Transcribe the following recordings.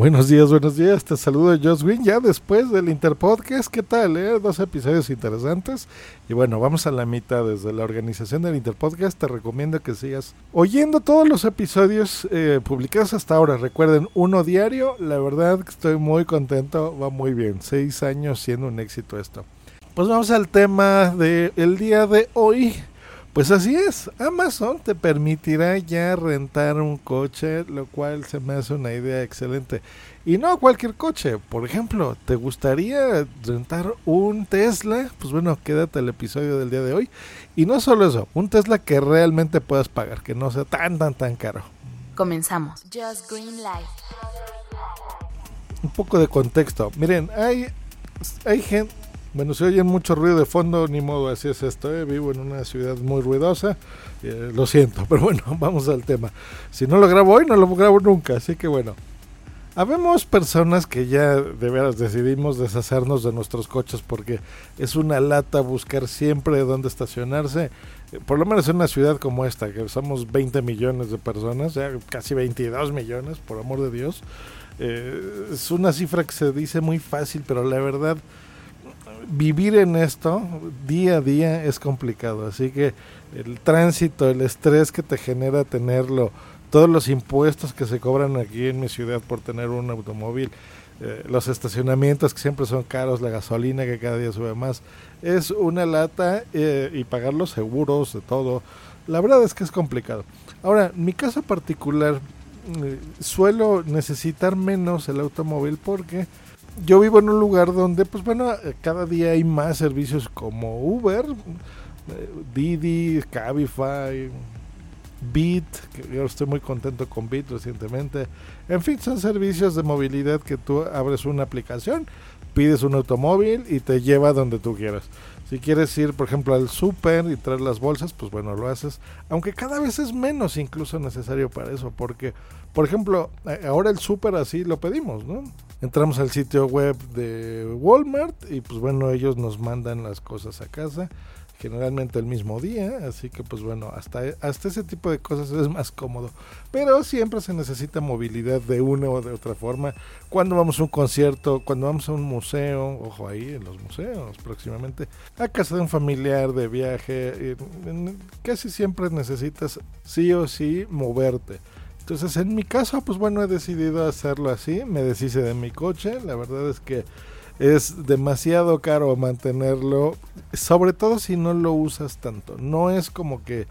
Buenos días, buenos días. Te saludo Josh Win ya después del Interpodcast. ¿Qué tal? Eh? Dos episodios interesantes. Y bueno, vamos a la mitad desde la organización del Interpodcast. Te recomiendo que sigas oyendo todos los episodios eh, publicados hasta ahora. Recuerden, uno diario. La verdad estoy muy contento. Va muy bien. Seis años siendo un éxito esto. Pues vamos al tema del día de hoy. Pues así es, Amazon te permitirá ya rentar un coche, lo cual se me hace una idea excelente. Y no cualquier coche, por ejemplo, ¿te gustaría rentar un Tesla? Pues bueno, quédate el episodio del día de hoy. Y no solo eso, un Tesla que realmente puedas pagar, que no sea tan, tan, tan caro. Comenzamos. Just Green Light. Un poco de contexto. Miren, hay, hay gente bueno, si oyen mucho ruido de fondo, ni modo, así es esto. ¿eh? Vivo en una ciudad muy ruidosa, eh, lo siento, pero bueno, vamos al tema. Si no lo grabo hoy, no lo grabo nunca, así que bueno. Habemos personas que ya de veras decidimos deshacernos de nuestros coches porque es una lata buscar siempre dónde estacionarse. Eh, por lo menos en una ciudad como esta, que somos 20 millones de personas, ya casi 22 millones, por amor de Dios. es una cifra que se dice muy fácil, pero la verdad vivir en esto día a día es complicado. Así que el tránsito, el estrés que te genera tenerlo, todos los impuestos que se cobran aquí en mi ciudad por tener un automóvil, eh, los estacionamientos que siempre son caros, la gasolina que cada día sube más, es una lata eh, y pagar los seguros de todo. La verdad es que es complicado. Ahora, mi caso particular, eh, suelo necesitar menos el automóvil porque yo vivo en un lugar donde, pues bueno, cada día hay más servicios como Uber, eh, Didi, Cabify, Bit, que yo estoy muy contento con Bit recientemente. En fin, son servicios de movilidad que tú abres una aplicación, pides un automóvil y te lleva donde tú quieras. Si quieres ir, por ejemplo, al súper y traer las bolsas, pues bueno, lo haces. Aunque cada vez es menos incluso necesario para eso, porque, por ejemplo, ahora el súper así lo pedimos, ¿no? Entramos al sitio web de Walmart y pues bueno, ellos nos mandan las cosas a casa generalmente el mismo día, así que pues bueno, hasta, hasta ese tipo de cosas es más cómodo. Pero siempre se necesita movilidad de una o de otra forma. Cuando vamos a un concierto, cuando vamos a un museo, ojo ahí en los museos próximamente, a casa de un familiar de viaje, casi siempre necesitas sí o sí moverte. Entonces en mi caso, pues bueno, he decidido hacerlo así, me deshice de mi coche, la verdad es que es demasiado caro mantenerlo, sobre todo si no lo usas tanto. No es como que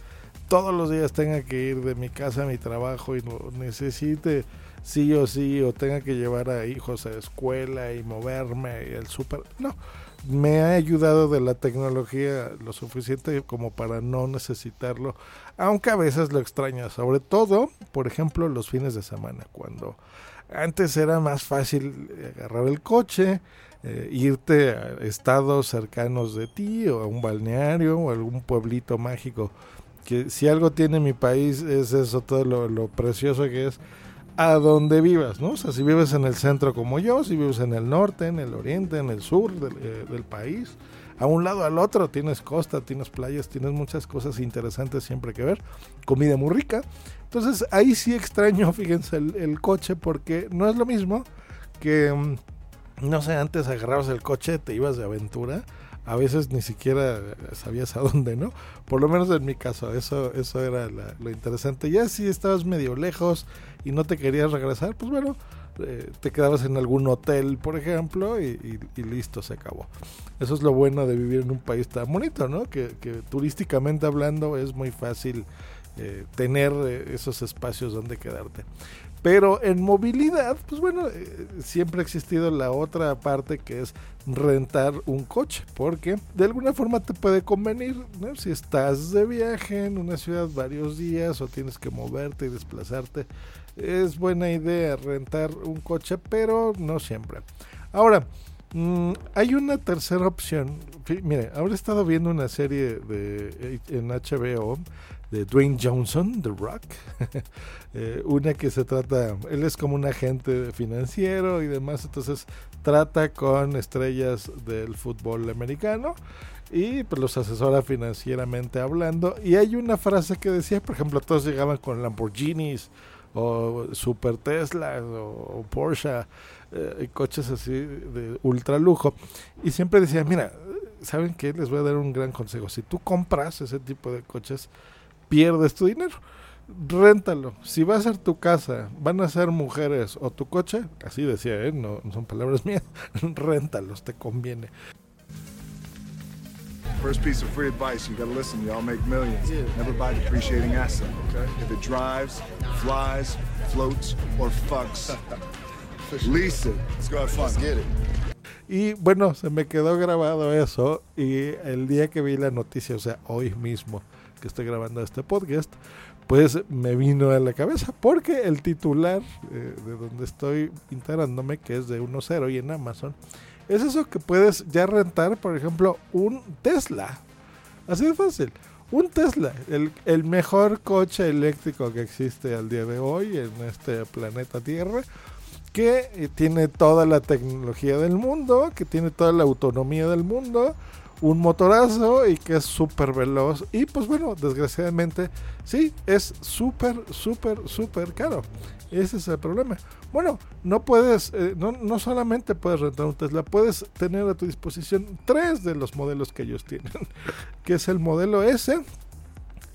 todos los días tenga que ir de mi casa a mi trabajo y necesite sí o sí o tenga que llevar a hijos a escuela y moverme y el súper. No, me ha ayudado de la tecnología lo suficiente como para no necesitarlo, aunque a veces lo extraño, sobre todo, por ejemplo, los fines de semana, cuando antes era más fácil agarrar el coche, eh, irte a estados cercanos de ti o a un balneario o algún pueblito mágico. Que si algo tiene mi país es eso, todo lo, precioso que es a donde vivas, ¿no? O sea, si vives en el centro como yo, si vives en el norte, en el oriente, en el sur del, eh, país, a un lado al otro tienes costa, tienes playas, tienes muchas cosas interesantes siempre que ver, comida muy rica. Entonces ahí sí extraño, fíjense, el, el coche porque no es lo mismo que mm, no sé, antes agarrabas el coche, te ibas de aventura, a veces ni siquiera sabías a dónde, ¿no? Por lo menos en mi caso, eso, eso era lo interesante. Ya si estabas medio lejos y no te querías regresar, pues bueno, eh, te quedabas en algún hotel, por ejemplo, y, listo, se acabó. Eso es lo bueno de vivir en un país tan bonito, ¿no? Que turísticamente hablando es muy fácil eh, tener eh, esos espacios donde quedarte. Pero en movilidad, pues bueno, eh, siempre ha existido la otra parte que es rentar un coche, porque de alguna forma te puede convenir, si estás de viaje en una ciudad varios días o tienes que moverte y desplazarte, es buena idea rentar un coche, pero no siempre. Ahora, mm, hay una tercera opción. Mire, ahora he estado viendo una serie de, en HBO de Dwayne Johnson, The Rock. Eh, una que se trata, él es como un agente financiero y demás, entonces trata con estrellas del fútbol americano y pues los asesora financieramente hablando. Y hay una frase que decía, por ejemplo, todos llegaban con Lamborghinis o Super Tesla o, Porsche, eh, coches así de ultra lujo. Y siempre decía, mira, ¿saben qué? Les voy a dar un gran consejo. Si tú compras ese tipo de coches, pierdes tu dinero. Réntalo. Si va a ser tu casa, van a ser mujeres o tu coche, así decía, ¿eh? no, son palabras mías, réntalos, te conviene. First piece of free advice, you gotta listen, y'all make millions. Never buy depreciating asset, okay? If it drives, flies, floats, or fucks, lease it. Let's go have fun. get it. Y bueno, se me quedó grabado eso y el día que vi la noticia, o sea, hoy mismo, que estoy grabando este podcast, pues me vino a la cabeza, porque el titular eh, de donde estoy integrándome, que es de 1.0 y en Amazon, es eso que puedes ya rentar, por ejemplo, un Tesla. Así de fácil. Un Tesla, el, el mejor coche eléctrico que existe al día de hoy en este planeta Tierra que eh, tiene toda la tecnología del mundo, que tiene toda la autonomía del mundo, un motorazo y que es súper veloz. Y pues bueno, desgraciadamente, sí, es súper, súper, súper caro. Ese es el problema. Bueno, no puedes, eh, no, no, solamente puedes rentar un Tesla, puedes tener a tu disposición tres de los modelos que ellos tienen, que es el modelo S,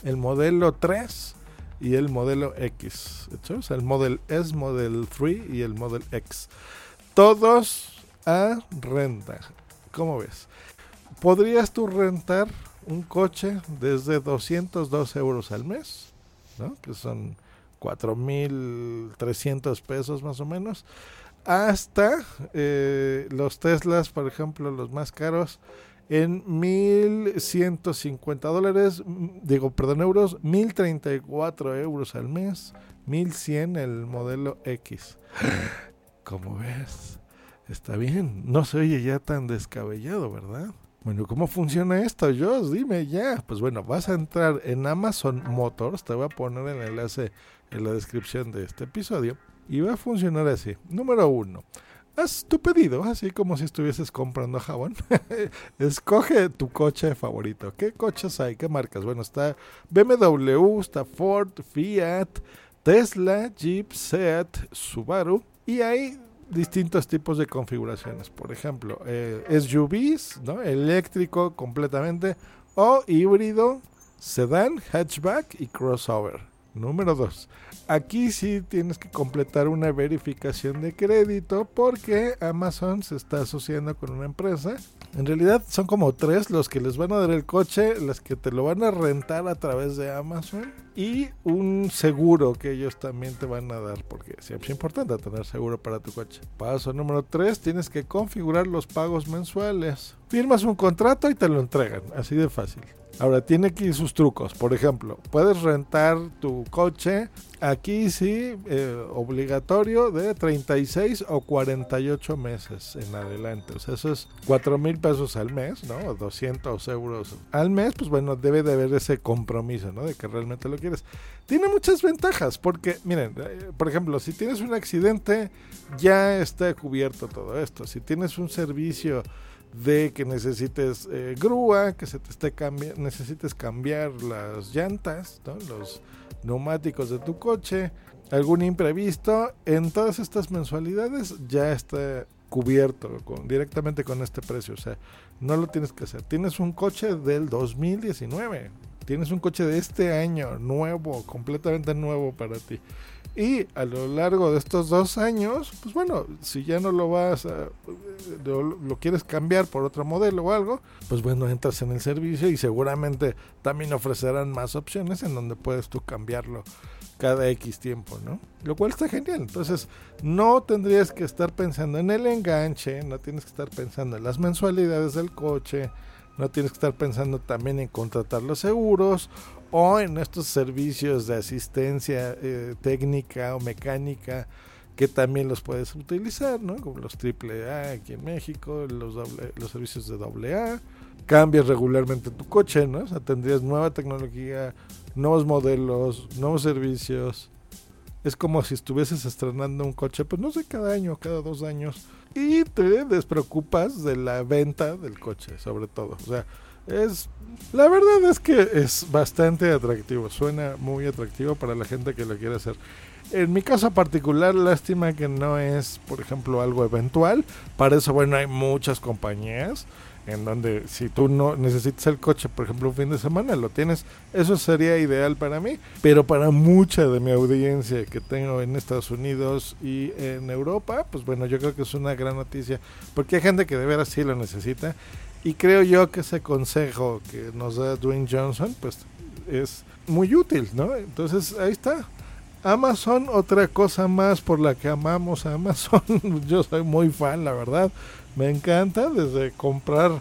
el modelo 3 y el modelo X. O sea, el modelo S, model 3 y el model X. Todos a renta. ¿Cómo ves? Podrías tú rentar un coche desde 202 euros al mes, ¿no? que son 4.300 pesos más o menos, hasta eh, los Teslas, por ejemplo, los más caros, en 1.150 dólares, digo, perdón, euros, 1.034 euros al mes, 1.100 el modelo X. Como ves, está bien, no se oye ya tan descabellado, ¿verdad? Bueno, ¿cómo funciona esto, Josh? Dime ya. Pues bueno, vas a entrar en Amazon Motors, te voy a poner el enlace en la descripción de este episodio, y va a funcionar así. Número uno, haz tu pedido, así como si estuvieses comprando jabón. Escoge tu coche favorito. ¿Qué coches hay? ¿Qué marcas? Bueno, está BMW, está Ford, Fiat, Tesla, Jeep, Seat, Subaru, y hay distintos tipos de configuraciones. Por ejemplo, eh, SUVs, ¿no? eléctrico completamente, o híbrido, sedán, hatchback y crossover. Número 2. Aquí sí tienes que completar una verificación de crédito porque Amazon se está asociando con una empresa. En realidad son como tres los que les van a dar el coche, las que te lo van a rentar a través de Amazon y un seguro que ellos también te van a dar porque siempre es importante tener seguro para tu coche. Paso número 3, tienes que configurar los pagos mensuales. Firmas un contrato y te lo entregan, así de fácil. Ahora, tiene aquí sus trucos. Por ejemplo, puedes rentar tu coche aquí sí, eh, obligatorio de 36 o 48 meses en adelante. O sea, eso es 4 mil pesos al mes, ¿no? O 200 euros al mes. Pues bueno, debe de haber ese compromiso, ¿no? De que realmente lo quieres. Tiene muchas ventajas porque, miren, eh, por ejemplo, si tienes un accidente, ya está cubierto todo esto. Si tienes un servicio de que necesites eh, grúa, que se te esté cambiando, necesites cambiar las llantas, los neumáticos de tu coche, algún imprevisto, en todas estas mensualidades ya está cubierto con, directamente con este precio, o sea, no lo tienes que hacer. Tienes un coche del 2019, tienes un coche de este año, nuevo, completamente nuevo para ti. Y a lo largo de estos dos años, pues bueno, si ya no lo vas a, lo, lo, quieres cambiar por otro modelo o algo, pues bueno, entras en el servicio y seguramente también ofrecerán más opciones en donde puedes tú cambiarlo cada X tiempo, ¿no? Lo cual está genial. Entonces, no tendrías que estar pensando en el enganche, no tienes que estar pensando en las mensualidades del coche, no tienes que estar pensando también en contratar los seguros o en estos servicios de asistencia eh, técnica o mecánica que también los puedes utilizar, ¿no? Como los AAA aquí en México, los, los servicios de AA. Cambias regularmente tu coche, ¿no? O sea, tendrías nueva tecnología, nuevos modelos, nuevos servicios. Es como si estuvieses estrenando un coche, pues no sé, cada año, cada dos años. Y te despreocupas de la venta del coche, sobre todo. O sea, es la verdad es que es bastante atractivo, suena muy atractivo para la gente que lo quiere hacer. En mi caso particular, lástima que no es, por ejemplo, algo eventual. Para eso, bueno, hay muchas compañías en donde si tú no necesitas el coche, por ejemplo, un fin de semana, lo tienes. Eso sería ideal para mí, pero para mucha de mi audiencia que tengo en Estados Unidos y en Europa, pues bueno, yo creo que es una gran noticia, porque hay gente que de veras sí lo necesita. Y creo yo que ese consejo que nos da Dwayne Johnson, pues es muy útil, ¿no? Entonces, ahí está. Amazon, otra cosa más por la que amamos a Amazon. Yo soy muy fan, la verdad. Me encanta desde comprar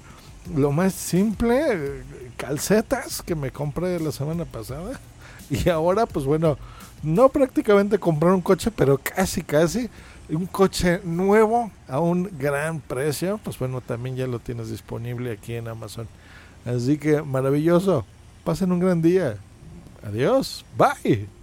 lo más simple, calcetas que me compré la semana pasada. Y ahora, pues bueno, no prácticamente comprar un coche, pero casi, casi. Un coche nuevo a un gran precio. Pues bueno, también ya lo tienes disponible aquí en Amazon. Así que maravilloso. Pasen un gran día. Adiós. Bye.